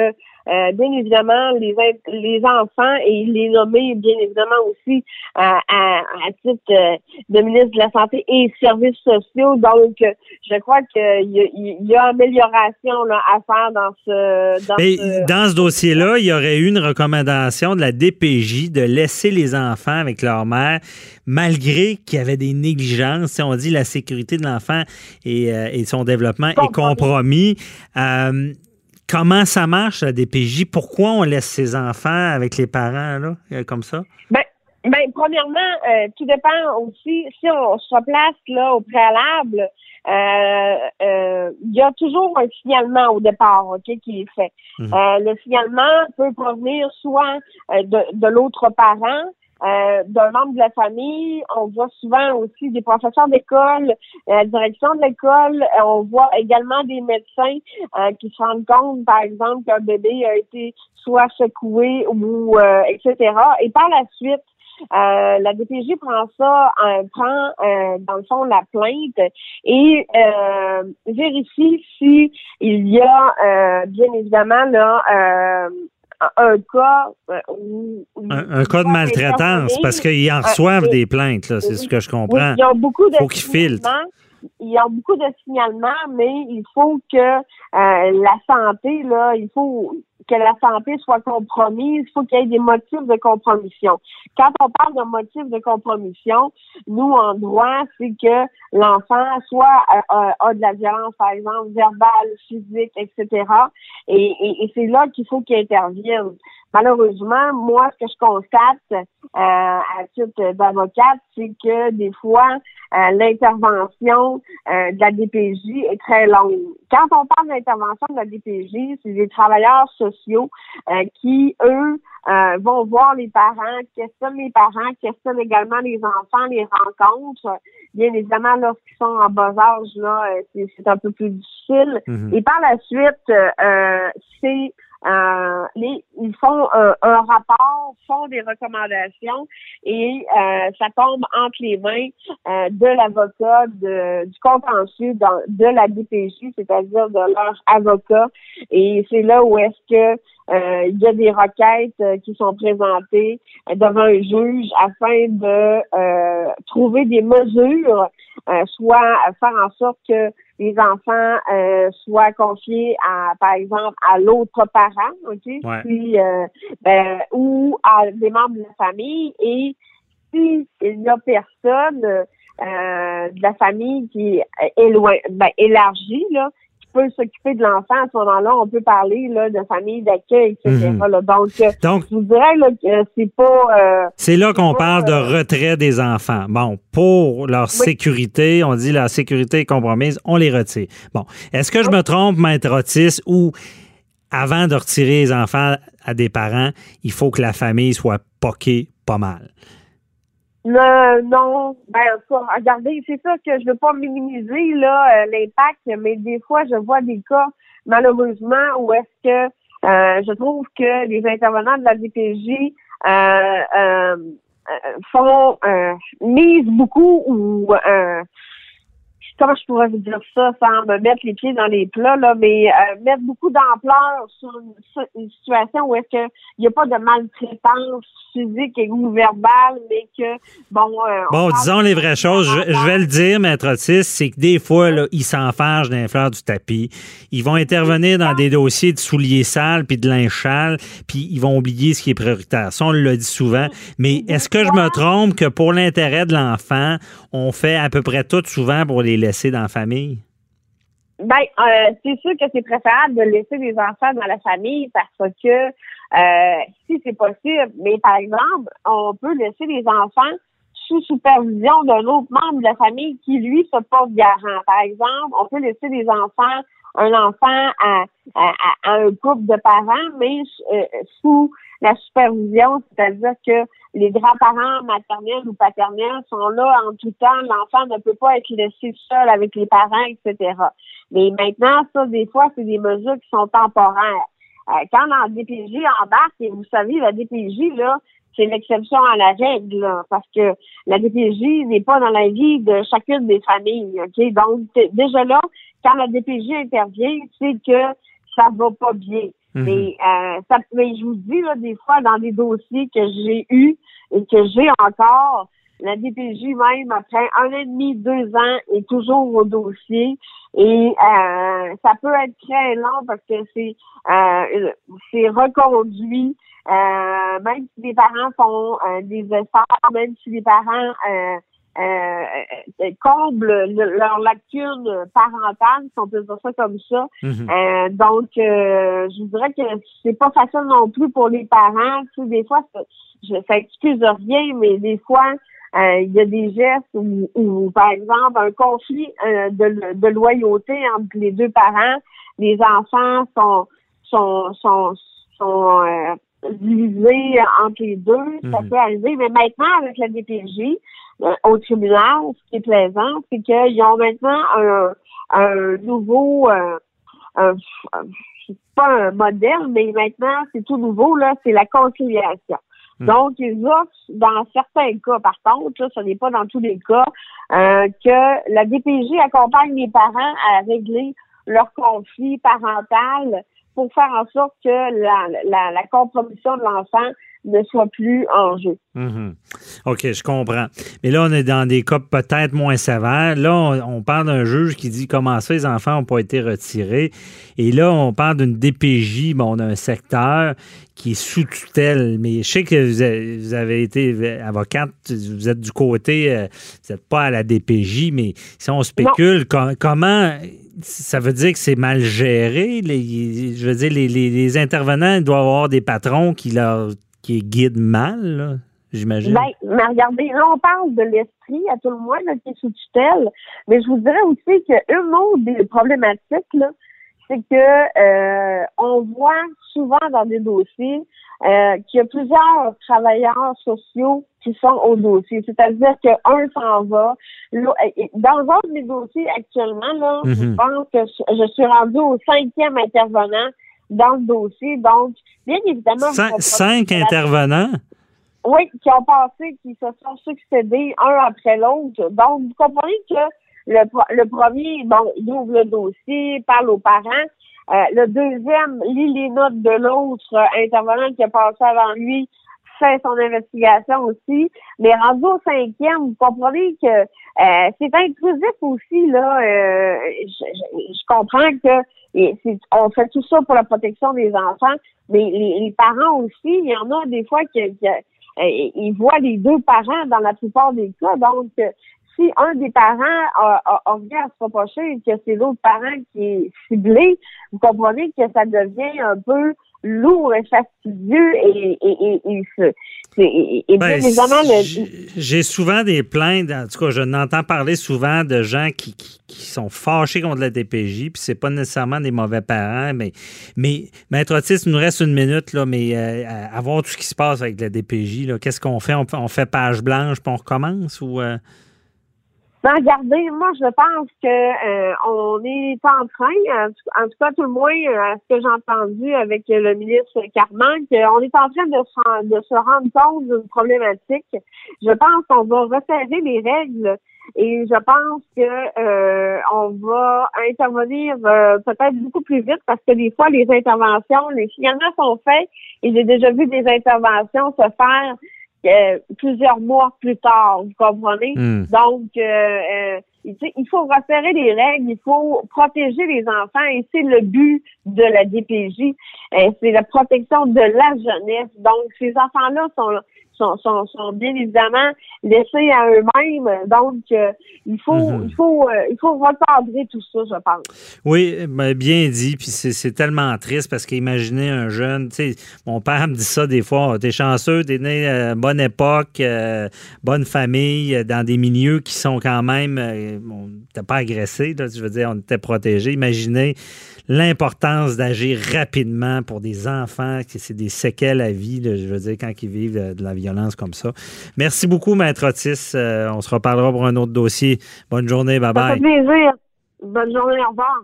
euh, bien évidemment, les, les enfants et les nommer, bien évidemment, aussi euh, à, à, titre euh, de ministre de la Santé et Services sociaux. Donc, je crois qu'il y, y, a amélioration là, à faire dans ce... Dans ce, dans ce dossier-là, il y aurait eu une recommandation de la DPJ de laisser les enfants avec leur mère, malgré qu'il y avait des négligences. Si on dit la sécurité de l'enfant et, et, son développement est compromis. Comment ça marche, la DPJ? Pourquoi on laisse ses enfants avec les parents, là, euh, comme ça? Ben, ben premièrement, euh, tout dépend aussi, si on se place là au préalable, euh, il y a toujours un signalement au départ, OK, qui est fait. Mhm. le signalement peut provenir soit de, de l'autre parent, euh, d'un membre de la famille. On voit souvent aussi des professeurs d'école, euh, la direction de l'école. Euh, on voit également des médecins qui se rendent compte, par exemple, qu'un bébé a été soit secoué ou etc. Et par la suite, euh, la DPJ prend ça, prend dans le fond la plainte et vérifie si y a bien évidemment là un cas euh, un, cas de maltraitance parce qu'ils en reçoivent des plaintes, là, c'est ce que je comprends. il y a beaucoup de faut qu'ils filtrent. Il y a beaucoup de signalements, mais il faut que euh, la santé, là, il faut que la santé soit compromise, il faut qu'il y ait des motifs de compromission. Quand on parle de motifs de compromission, nous, en droit, c'est que l'enfant soit euh, a de la violence, par exemple, verbale, physique, etc. Et, c'est là qu'il faut qu'il intervienne. Malheureusement, moi, ce que je constate euh, à titre d'avocate, c'est que des fois, euh, l'intervention euh, de la DPJ est très longue. Quand on parle d'intervention de la DPJ, c'est des travailleurs sociaux qui, eux, vont voir les parents, questionnent les parents, questionnent également les enfants, les rencontres. Bien évidemment, lorsqu'ils sont en bas âge, là, c'est un peu plus difficile. Mm-hmm. Et par la suite, c'est euh, les, ils font un, rapport, font des recommandations et euh, ça tombe entre les mains euh, de l'avocat du contentieux de la DPJ, c'est-à-dire de leur avocat. Et c'est là où est-ce que il y a des requêtes qui sont présentées devant un juge afin de trouver des mesures, soit faire en sorte que les enfants euh, soient confiés à, par exemple, à l'autre parent, ok, puis euh, ben, ou à des membres de la famille. Et si il n'y a personne euh, de la famille qui est loin, ben, élargie, là, peut s'occuper de l'enfant à ce moment-là, on peut parler là, de famille d'accueil, etc. Mhm. Donc, euh, Donc, je vous dirais là, que c'est pas. Euh, c'est là qu'on parle de euh, retrait des enfants. Bon, pour leur sécurité, on dit la sécurité est compromise, on les retire. Bon, est-ce que je me trompe, maître Otis, ou avant de retirer les enfants à des parents, il faut que la famille soit poquée pas mal? Non, non, ben regardez, c'est ça que je veux pas minimiser là euh, l'impact, mais des fois je vois des cas malheureusement où est-ce que euh, je trouve que les intervenants de la DPJ euh, font mise beaucoup ou comment je pourrais vous dire ça sans me mettre les pieds dans les plats, là, mais euh, mettre beaucoup d'ampleur sur une, situation où est-ce qu'il n'y a pas de maltraitance physique et ou verbale, mais que, bon... Euh, bon, disons les vraies choses. Je, vais le dire, maître Otis, c'est que des fois, là, ils s'enfargent d'un fleur du tapis. Ils vont intervenir dans des dossiers de souliers sales puis de linge sale, puis ils vont oublier ce qui est prioritaire. Ça, on le dit souvent. Mais est-ce que je me trompe que pour l'intérêt de l'enfant, on fait à peu près tout souvent pour les dans la famille? Ben, euh, c'est sûr que c'est préférable de laisser des enfants dans la famille parce que euh, si c'est possible, mais par exemple, on peut laisser les enfants sous supervision d'un autre membre de la famille qui, lui, se porte garant. Par exemple, on peut laisser des enfants, un enfant à, un couple de parents, mais euh, sous la supervision, c'est-à-dire que les grands-parents maternels ou paternels sont là en tout temps. L'enfant ne peut pas être laissé seul avec les parents, etc. Mais maintenant, ça, des fois, c'est des mesures qui sont temporaires. Euh, quand la DPJ embarque, et vous savez, la DPJ, là, c'est l'exception à la règle, parce que la DPJ n'est pas dans la vie de chacune des familles. Donc, déjà là, quand la DPJ intervient, c'est que ça va pas bien. Mhm. Mais, euh, ça, mais je vous dis, là, des fois, dans des dossiers que j'ai eus et que j'ai encore, la DPJ même, après un an et demi, deux ans, est toujours au dossier. Et euh, ça peut être très long parce que c'est euh, c'est reconduit. Euh, même si les parents font des efforts, même si les parents euh, euh, comblent leur lacune parentale, si on peut dire ça comme ça. Mhm. euh, donc, euh, je dirais que c'est pas facile non plus pour les parents. Tu des fois, je, ça excuse rien, mais des fois, euh, il y a des gestes où, par exemple, un conflit de, de, loyauté entre les deux parents, les enfants sont sont sont, sont divisés entre les deux, ça mhm. peut arriver. Mais maintenant, avec la DPJ, euh, au tribunal, ce qui est plaisant, c'est qu'ils ont maintenant un, un nouveau, euh, un, pas un modèle, mais maintenant, c'est tout nouveau, là, c'est la conciliation. Hmm. Donc, ils offrent, dans certains cas, par contre, là, ce n'est pas dans tous les cas, euh, que la DPJ accompagne les parents à régler leur conflit parental pour faire en sorte que la, la, la compromission de l'enfant ne soit plus en jeu. Mhm. OK, je comprends. Mais là, on est dans des cas peut-être moins sévères. Là, on, parle d'un juge qui dit comment ça, les enfants n'ont pas été retirés? Et là, on parle d'une DPJ, bon, d'un secteur qui est sous tutelle. Mais je sais que vous avez, été avocate, vous êtes du côté, euh, vous n'êtes pas à la DPJ, mais si on spécule, comment ça veut dire que c'est mal géré. je veux dire, les, les, intervenants doivent avoir des patrons qui leur qui guident mal, j'imagine. Ben, mais regardez, là, on parle de l'esprit, à tout le moins, qui est sous tutelle. Mais je vous dirais aussi qu'une autre des problématiques, là, c'est que euh, on voit souvent dans des dossiers euh, qu'il y a plusieurs travailleurs sociaux qui sont au dossier. C'est-à-dire qu'un s'en va. Dans un de mes dossiers actuellement, là, je mhm. pense que je suis rendue au cinquième intervenant dans le dossier. Donc, bien évidemment... cinq intervenants? Oui, qui ont passé, qui se sont succédés un après l'autre. Donc, vous comprenez que le, le premier, bon, il ouvre le dossier, parle aux parents. Euh, le deuxième lit les notes de l'autre euh, intervenant qui a passé avant lui, fait son investigation aussi. Mais rendu au cinquième, vous comprenez que euh, c'est intrusif aussi, là. je, comprends que on fait tout ça pour la protection des enfants, mais les, parents aussi, il y en a des fois qui, ils voient les deux parents dans la plupart des cas. Donc, si un des parents a, a, a à se reprocher et que c'est l'autre parent qui est ciblé, vous comprenez que ça devient un peu lourd et fastidieux et, et, et, et, ben, J'ai souvent des plaintes, en tout cas, je n'entends parler souvent de gens qui, qui, sont fâchés contre la DPJ, puis c'est pas nécessairement des mauvais parents, mais, mais Maître Otis, il nous reste une minute, là, mais euh, avant tout ce qui se passe avec la DPJ, qu'est-ce qu'on fait? On, fait page blanche, puis on recommence ou... Euh? Ben, regardez, moi, je pense que euh, on est en train, en tout cas, tout le moins, euh, à ce que j'ai entendu avec le ministre Carman, qu'on est en train de se, se rendre compte d'une problématique. Je pense qu'on va resserrer les règles et je pense que euh, on va intervenir peut-être beaucoup plus vite parce que des fois, les interventions, les signalements sont faits et j'ai déjà vu des interventions se faire euh, plusieurs mois plus tard, vous comprenez? Hmm. Donc, euh, euh, il faut resserrer les règles, il faut protéger les enfants et c'est le but de la DPJ. c'est la protection de la jeunesse. Donc, ces enfants-là sont sont, sont, sont, bien évidemment laissés à eux-mêmes. Donc, euh, il faut, mhm. il faut, euh, il faut recadrer tout ça, je pense. Oui, ben, bien dit. Puis c'est tellement triste parce qu'imaginez un jeune, tu sais, mon père me dit ça des fois, t'es chanceux, t'es né à euh, bonne époque, bonne famille, dans des milieux qui sont quand même, on n'était pas agressé, là, je veux dire, on était protégé. Imaginez l'importance d'agir rapidement pour des enfants, que c'est des séquelles à vie, je veux dire, quand ils vivent de, la violence comme ça. Merci beaucoup, Maître Otis. Euh, on se reparlera pour un autre dossier. Bonne journée, bye bye. Ça fait plaisir. Bonne journée, au revoir.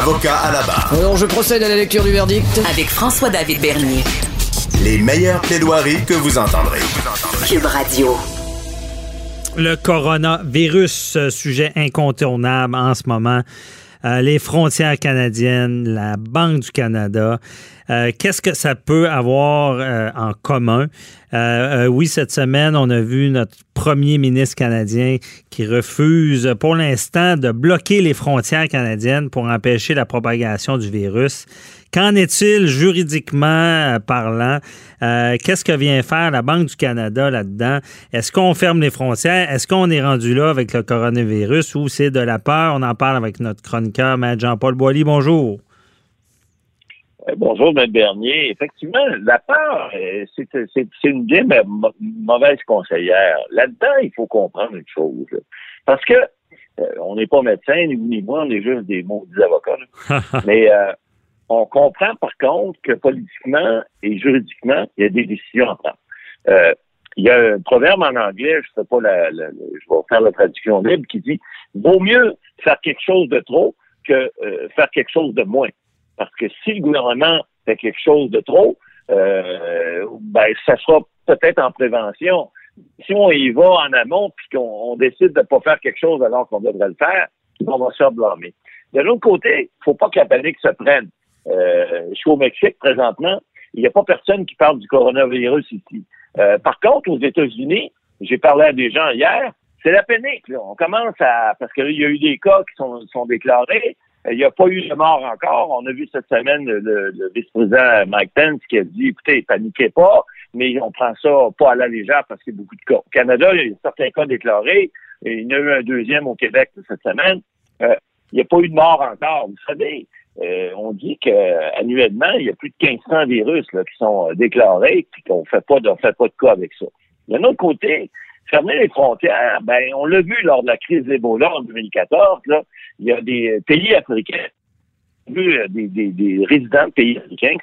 Avocat à la barre. Alors, je procède à la lecture du verdict. Avec François-David Bernier. Les meilleures plaidoiries que vous entendrez. Cube Radio. Le coronavirus, euh, sujet incontournable en ce moment. Euh, les frontières canadiennes, la Banque du Canada. Euh, qu'est-ce que ça peut avoir euh, en commun? oui, cette semaine, on a vu notre premier ministre canadien qui refuse pour l'instant de bloquer les frontières canadiennes pour empêcher la propagation du virus. Qu'en est-il juridiquement euh, parlant? Euh, qu'est-ce que vient faire la Banque du Canada là-dedans? Est-ce qu'on ferme les frontières? Est-ce qu'on est rendu là avec le coronavirus ou c'est de la peur? On en parle avec notre chroniqueur, M. Jean-Paul Boilly. Bonjour. Euh, bonjour, M. Bernier. Effectivement, la peur, c'est une bien mauvaise conseillère. Là-dedans, il faut comprendre une chose. Parce que on n'est pas médecin, ni vous ni moi, on est juste des maudits avocats. Mais on comprend par contre que politiquement et juridiquement, il y a des décisions à prendre. Euh, il y a un proverbe en anglais, je sais pas la, je vais faire la traduction libre, qui dit vaut mieux faire quelque chose de trop que euh, faire quelque chose de moins. Parce que si le gouvernement fait quelque chose de trop, euh, ben ça sera peut-être en prévention. Si on y va en amont puis qu'on décide de pas faire quelque chose alors qu'on devrait le faire, on va se blâmer. De l'autre côté, faut pas que la panique se prenne. Euh, je suis au Mexique présentement. Il n'y a pas personne qui parle du coronavirus ici. Euh, par contre, aux États-Unis, j'ai parlé à des gens hier, c'est la panique. Là. On commence à... Parce qu'il y a eu des cas qui sont, sont déclarés. Il n'y a pas eu de mort encore. On a vu cette semaine le, vice-président Mike Pence qui a dit, écoutez, paniquez pas, mais on prend ça pas à la légère parce qu'il y a beaucoup de cas. Au Canada, il y a certains cas déclarés. Il y en a eu un deuxième au Québec cette semaine. Euh, il n'y a pas eu de mort encore. Vous savez, euh, on dit qu'annuellement, il y a plus de 1500 virus là, qui sont euh, déclarés et qu'on fait pas de, fait pas de cas avec ça. D'un autre côté, fermer les frontières, ben on l'a vu lors de la crise d'Ebola en 2014, là, il y a des pays africains, vu euh, des, des, des résidents de pays africains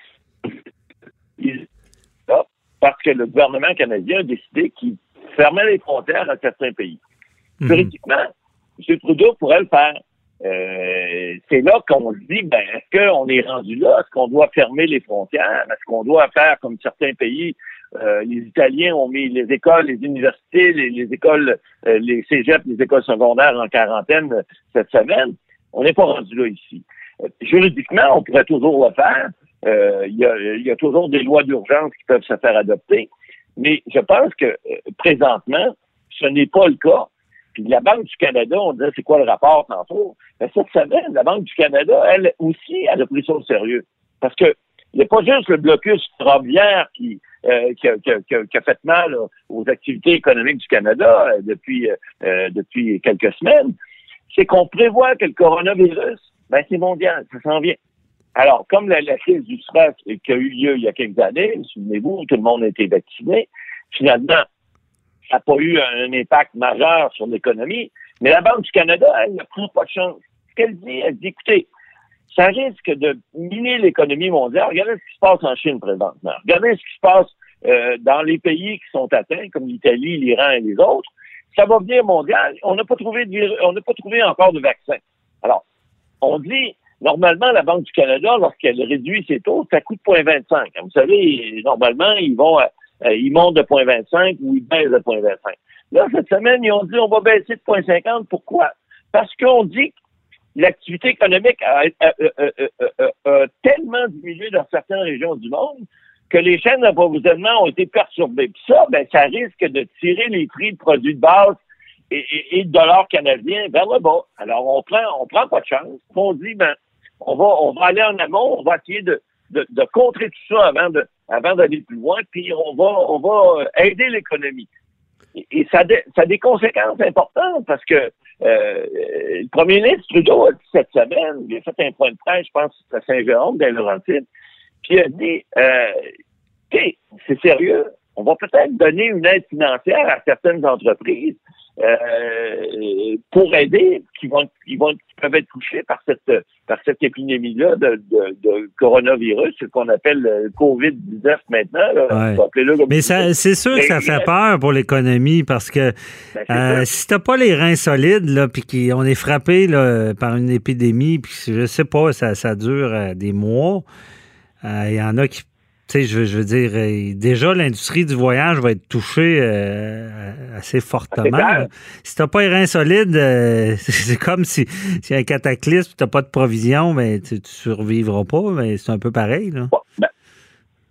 parce que le gouvernement canadien a décidé qu'il fermait les frontières à certains pays. Mmh. Juridiquement, M. Trudeau pourrait le faire. Euh, c'est là qu'on se dit, ben, est-ce qu'on est rendu là? Est-ce qu'on doit fermer les frontières? Est-ce qu'on doit faire comme certains pays? Euh, les Italiens ont mis les écoles, les universités, les, écoles, euh, les cégeps, les écoles secondaires en quarantaine cette semaine? On n'est pas rendu là ici. juridiquement, on pourrait toujours le faire. Il y, a, y, a, toujours des lois d'urgence qui peuvent se faire adopter. Mais je pense que présentement, ce n'est pas le cas. Puis la Banque du Canada, on disait c'est quoi le rapport tantôt? Mais cette semaine, la Banque du Canada, elle aussi, elle a pris ça au sérieux. Parce que il n'y a pas juste le blocus ferroviaire qui, euh, qui, a, qui, qui, a, fait mal aux activités économiques du Canada euh, depuis, euh, depuis quelques semaines. C'est qu'on prévoit que le coronavirus, ben, c'est mondial, ça s'en vient. Alors, comme la, crise du stress qui a eu lieu il y a quelques années, souvenez-vous, tout le monde a été vacciné, finalement, ça n'a pas eu un impact majeur sur l'économie. Mais la Banque du Canada, elle ne prend pas de chance. Ce qu'elle dit, elle dit, écoutez, ça risque de miner l'économie mondiale. Regardez ce qui se passe en Chine présentement. Regardez ce qui se passe euh, dans les pays qui sont atteints, comme l'Italie, l'Iran et les autres. Ça va venir mondial. On n'a pas trouvé de, on n'a pas trouvé encore de vaccin. Alors, on dit, normalement, la Banque du Canada, lorsqu'elle réduit ses taux, ça coûte 0,25. Vous savez, normalement, ils vont euh, ils montent de 0,25 ou ils baissent de 0,25. Là, cette semaine, ils ont dit on va baisser de 0,50. Pourquoi? Parce qu'on dit que l'activité économique a, tellement diminué dans certaines régions du monde que les chaînes d'approvisionnement ont été perturbées. Puis ça, ben, ça risque de tirer les prix de produits de base et, de dollars canadiens vers le bas. Alors, on prend, on prend pas de chance. On dit, ben, on va, on va aller en amont, on va essayer de, de, de contrer tout ça avant de, avant d'aller plus loin, puis on va, on va aider l'économie. Et, ça, ça a des conséquences importantes parce que euh, le premier ministre Trudeau a dit cette semaine, il a fait un point de presse, je pense, à Saint-Jérôme, dans Laurentides, puis il a dit, euh, c'est sérieux, on va peut-être donner une aide financière à certaines entreprises euh, pour aider, qui vont, qui vont, qui peuvent être touchés par cette, par cette épidémie-là de, de, de, coronavirus, ce qu'on appelle le COVID-19 maintenant. Mais c'est sûr que ça fait peur pour l'économie parce que ben, euh, si t'as pas les reins solides, là, puis qu'on est frappé là, par une épidémie, puis je sais pas, ça, ça dure euh, des mois. Euh, il y en a qui je, je, veux dire, euh, déjà, l'industrie du voyage va être touchée euh, assez fortement. Si t'as pas les reins solides, euh, c'est comme si, si y a un cataclysme, t'as pas de provision, mais tu, tu survivras pas, mais c'est un peu pareil. Là. Ben,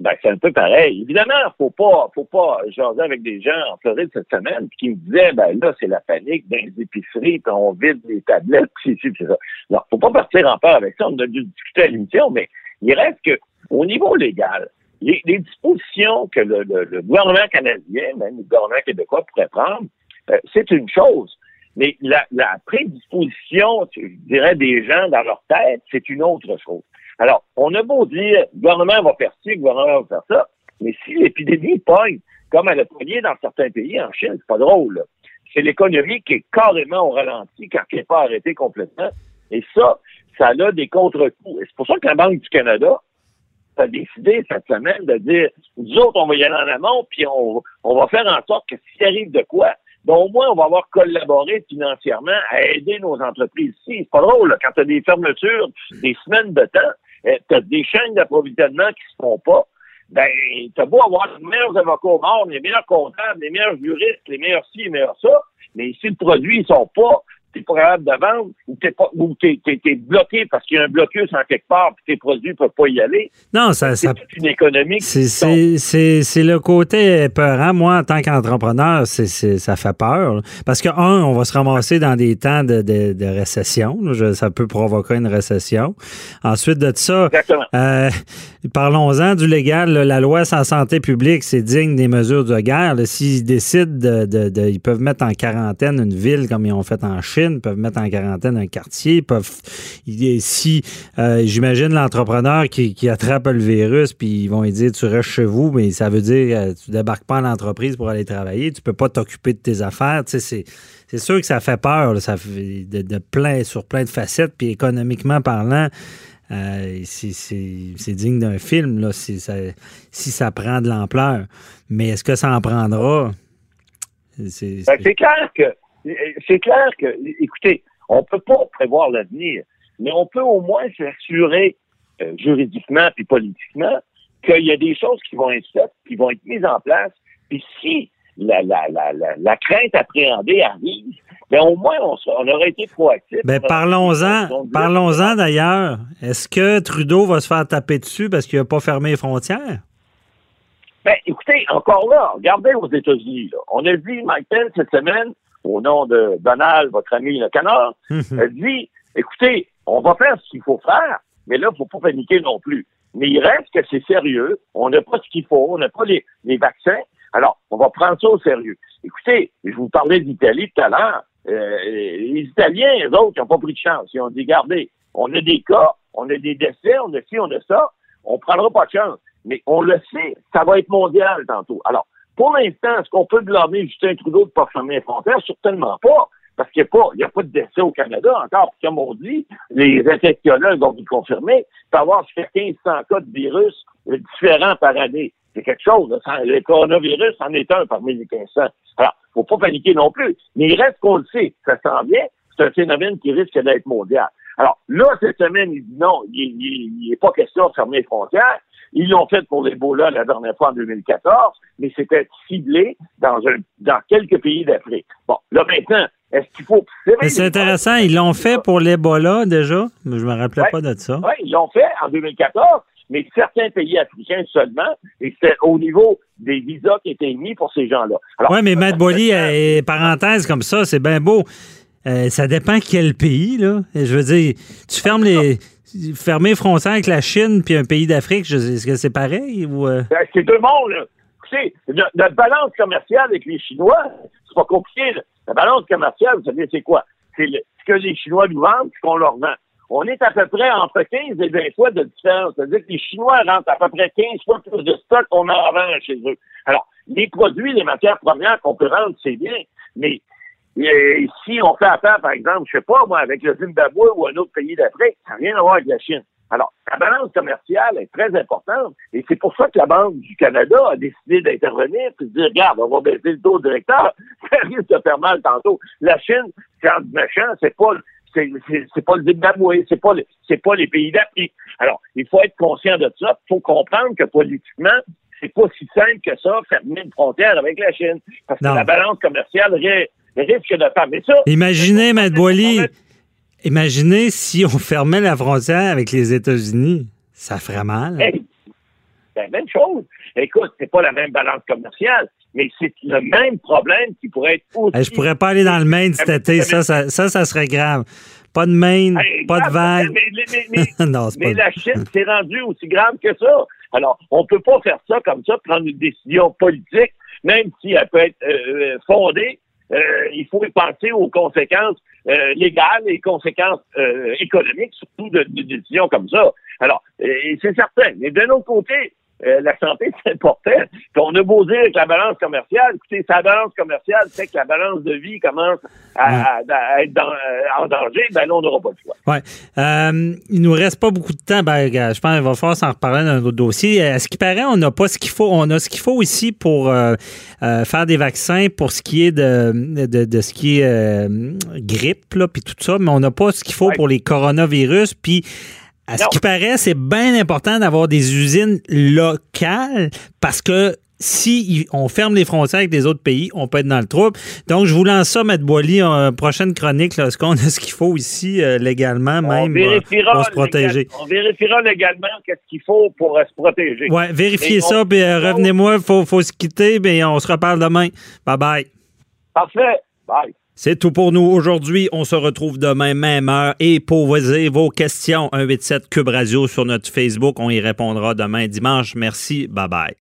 ben, c'est un peu pareil. Évidemment, faut pas, faut pas jaser avec des gens en Floride cette semaine qui me disaient, ben là, c'est la panique dans les épiceries, puis on vide les tablettes, puis c'est ça. Non, faut pas partir en peur avec ça. On a dû discuter à l'émission, mais il reste que, au niveau légal, les, dispositions que le, gouvernement canadien, même le gouvernement québécois pourrait prendre, euh, c'est une chose. Mais la, prédisposition, je dirais, des gens dans leur tête, c'est une autre chose. Alors, on a beau dire, le gouvernement va faire ci, le gouvernement va faire ça, mais si l'épidémie pogne, comme elle a pogné dans certains pays, en Chine, c'est pas drôle. C'est l'économie qui est carrément au ralenti quand elle n'est pas arrêtée complètement. Et ça, ça a des contre-coups. Et c'est pour ça que la Banque du Canada, a décidé cette semaine de dire, nous autres, on va y aller en amont, puis on, on va faire en sorte que s'il arrive de quoi, ben au moins, on va avoir collaboré financièrement à aider nos entreprises ici. C'est pas drôle, quand tu as des fermetures, des semaines de temps, euh, tu as des chaînes d'approvisionnement qui se font pas, ben, t'as beau avoir les meilleurs avocats au monde, les meilleurs comptables, les meilleurs juristes, les meilleurs ci, les meilleurs ça, mais si le produit, ils sont pas t'es pas capable de vendre ou t'es pas ou t'es, bloqué parce qu'il y a un blocus en quelque part puis tes produits peuvent pas y aller. Non, ça, c'est toute une économie. C'est, c'est, c'est, c'est le côté peurant. Moi, en tant qu'entrepreneur, c'est, c'est, ça fait peur. Parce que, un, on va se ramasser dans des temps de, de, de récession. ça peut provoquer une récession. Ensuite de ça, euh, parlons-en du légal. la loi sans santé publique, c'est digne des mesures de guerre. S'ils décident de, de, de, Ils peuvent mettre en quarantaine une ville comme ils ont fait en Chine peuvent mettre en quarantaine un quartier, peuvent si euh, j'imagine l'entrepreneur qui, attrape le virus, puis ils vont lui dire tu restes chez vous, mais ça veut dire euh, tu débarques pas en entreprise pour aller travailler, tu peux pas t'occuper de tes affaires, c'est sûr que ça fait peur, ça de, plein sur plein de facettes, puis économiquement parlant. Euh, c'est digne d'un film là, si ça, si ça prend de l'ampleur. Mais est-ce que ça en prendra? C'est ben, clair que c'est clair que, écoutez, On peut pas prévoir l'avenir, mais on peut au moins s'assurer euh, juridiquement puis politiquement qu'il y a des choses qui vont être faites, qui vont être mises en place. Puis si la, la, la, la, crainte appréhendée arrive, mais ben, au moins on, on aurait été proactif. Ben, parlons-en. Parlons-en d'ailleurs. Est-ce que Trudeau va se faire taper dessus parce qu'il n'a pas fermé les frontières? Ben, écoutez, encore là, regardez aux États-Unis. On a vu Mike Pence cette semaine, au nom de Donald, votre ami le canard, a dit écoutez, on va faire ce qu'il faut faire, mais là, il ne faut pas paniquer non plus. Mais il reste que c'est sérieux. On n'a pas ce qu'il faut, on n'a pas les, les, vaccins. Alors, on va prendre ça au sérieux. Écoutez, je vous parlais d'Italie tout à l'heure. Euh, les Italiens, eux autres, n'ont pas pris de chance. Ils ont dit, regardez, on a des cas, on a des décès, on a ci, on a ça. On prendra pas de chance. Mais on le sait, ça va être mondial tantôt. Alors, pour l'instant, est-ce qu'on peut blâmer Justin Trudeau de pas fermer les frontières? Certainement pas. Parce qu'il n'y a, pas de décès au Canada encore. Comme on dit, les infectiologues ont vous confirmer, il peut avoir jusqu'à 1500 cas de virus différents par année. C'est quelque chose. Le coronavirus en est un parmi les 1500. Alors, faut pas paniquer non plus. Mais il reste qu'on le sait. Ça sent bien. C'est un phénomène qui risque d'être mondial. Alors, là, cette semaine, il dit non, il n'est pas question de fermer les frontières. Ils l'ont fait pour l'Ebola la dernière fois en 2014, mais c'était ciblé dans, un, dans quelques pays d'Afrique. Bon, là maintenant, est-ce qu'il faut... C'est intéressant, ils l'ont fait pour l'Ebola déjà, mais je me rappelais pas de ça. Oui, ils l'ont fait en 2014, mais certains pays africains seulement, et c'est au niveau des visas qui étaient émis pour ces gens-là. Oui, mais Matt parenthèse comme ça, c'est bien beau. Euh, ça dépend quel pays, là. Je veux dire, tu fermes les fermer les frontières avec la Chine puis un pays d'Afrique, est-ce que c'est pareil ou euh? ben, C'est deux mondes, là. Sais, notre, balance commerciale avec les Chinois, c'est pas compliqué. La balance commerciale, vous savez, c'est quoi? C'est ce que les Chinois nous vendent ce qu'on leur vend. On est à peu près entre 15 et 20 fois de différence. C'est-à-dire que les Chinois rentrent à peu près 15 fois plus de stock qu'on en vend chez eux. Alors, les produits, les matières premières qu'on peut vendre, c'est bien, mais et si on fait affaire, par exemple, je sais pas, moi, avec le Zimbabwe ou un autre pays d'Afrique, ça n'a rien à voir avec la Chine. Alors, la balance commerciale est très importante et c'est pour ça que la Banque du Canada a décidé d'intervenir et de dire, regarde, on va baisser le taux directeur, ça risque de faire mal tantôt. La Chine, c'est un méchant, c'est pas c'est pas le Zimbabwe, c'est pas c'est pas les pays d'Afrique. Alors, il faut être conscient de ça. Il faut comprendre que politiquement, c'est pas si simple que ça, fermer une frontière avec la Chine. Parce que la balance commerciale risque de. Mais ça. Imaginez, Matt Boily, imaginez si on fermait la frontière avec les États-Unis. Ça ferait mal. c'est la même chose. Écoute, c'est pas la même balance commerciale, mais c'est le même problème qui pourrait être aussi. je pourrais pas aller dans le Maine cet été. Ça, ça, ça, serait grave. Pas de Maine, pas de vague. Mais, non, mais la Chine s'est rendue aussi grave que ça. Alors, on peut pas faire ça comme ça, prendre une décision politique, même si elle peut être euh, fondée euh, il faut penser aux conséquences euh, légales et conséquences euh, économiques, surtout de, de, décisions comme ça. Alors, c'est certain. Mais d'un autre côté, euh, la santé, c'est important. on a beau dire que la balance commerciale, écoutez, sa balance commerciale fait que la balance de vie commence à, être euh, en danger, ben là, on n'aura pas le choix. Ouais. Euh, il nous reste pas beaucoup de temps. Ben, je pense qu'il va falloir s'en reparler dans un autre dossier. À ce qui paraît, on n'a pas ce qu'il faut. On a ce qu'il faut ici pour euh, faire des vaccins pour ce qui est de, de, ce qui est grippe, là, puis tout ça, mais on n'a pas ce qu'il faut pour les coronavirus. Puis à ce qui paraît, c'est bien important d'avoir des usines locales parce que si on ferme les frontières avec des autres pays, on peut être dans le trouble. Donc, je vous lance ça, M. Boily, en prochaine chronique. Est-ce qu'on a ce qu'il faut ici euh, légalement, même, euh, pour se protéger? on vérifiera légalement qu'est-ce qu'il faut pour euh, se protéger. Oui, vérifiez ça, puis revenez-moi, il faut, faut se quitter, mais on se reparle demain. Bye-bye. Parfait. Bye. C'est tout pour nous aujourd'hui. On se retrouve demain, même heure. Et posez vos questions, 187 Cube Radio sur notre Facebook. On y répondra demain dimanche. Merci. Bye bye.